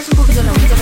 Es un.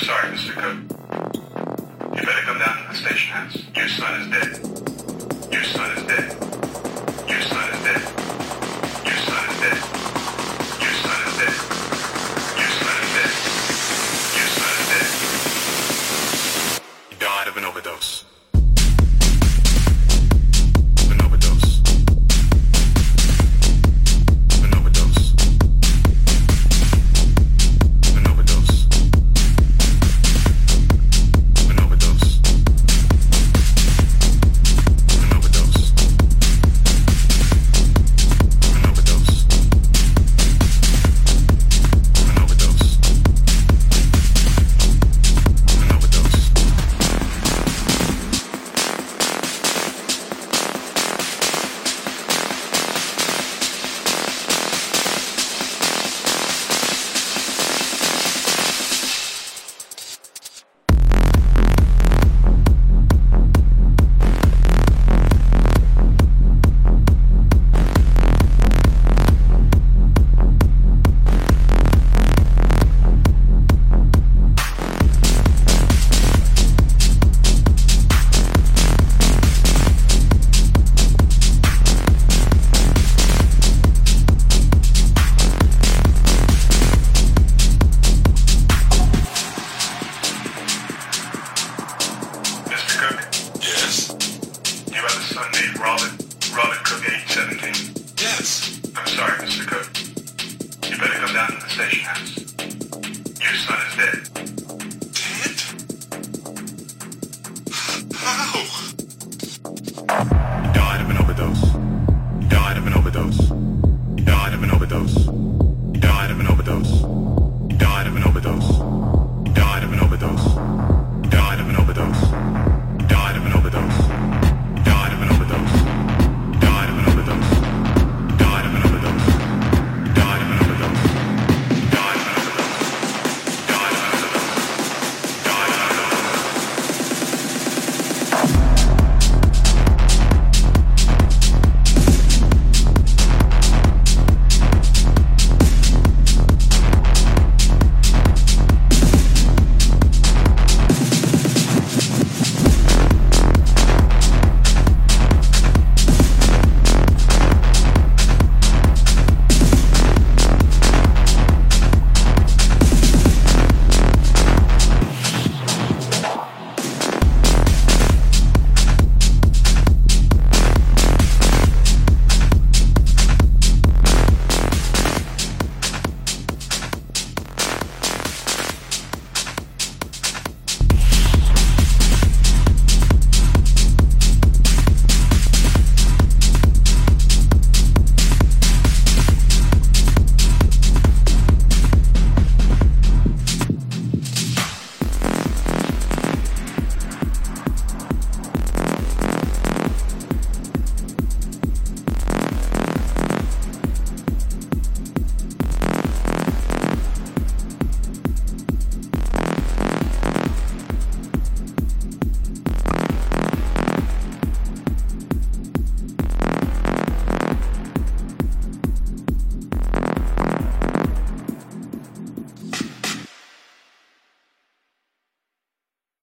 Sorry, Mr. Cook. You better come down to the station house. Your son is dead. Your son is dead. Your son is dead. Your son is dead.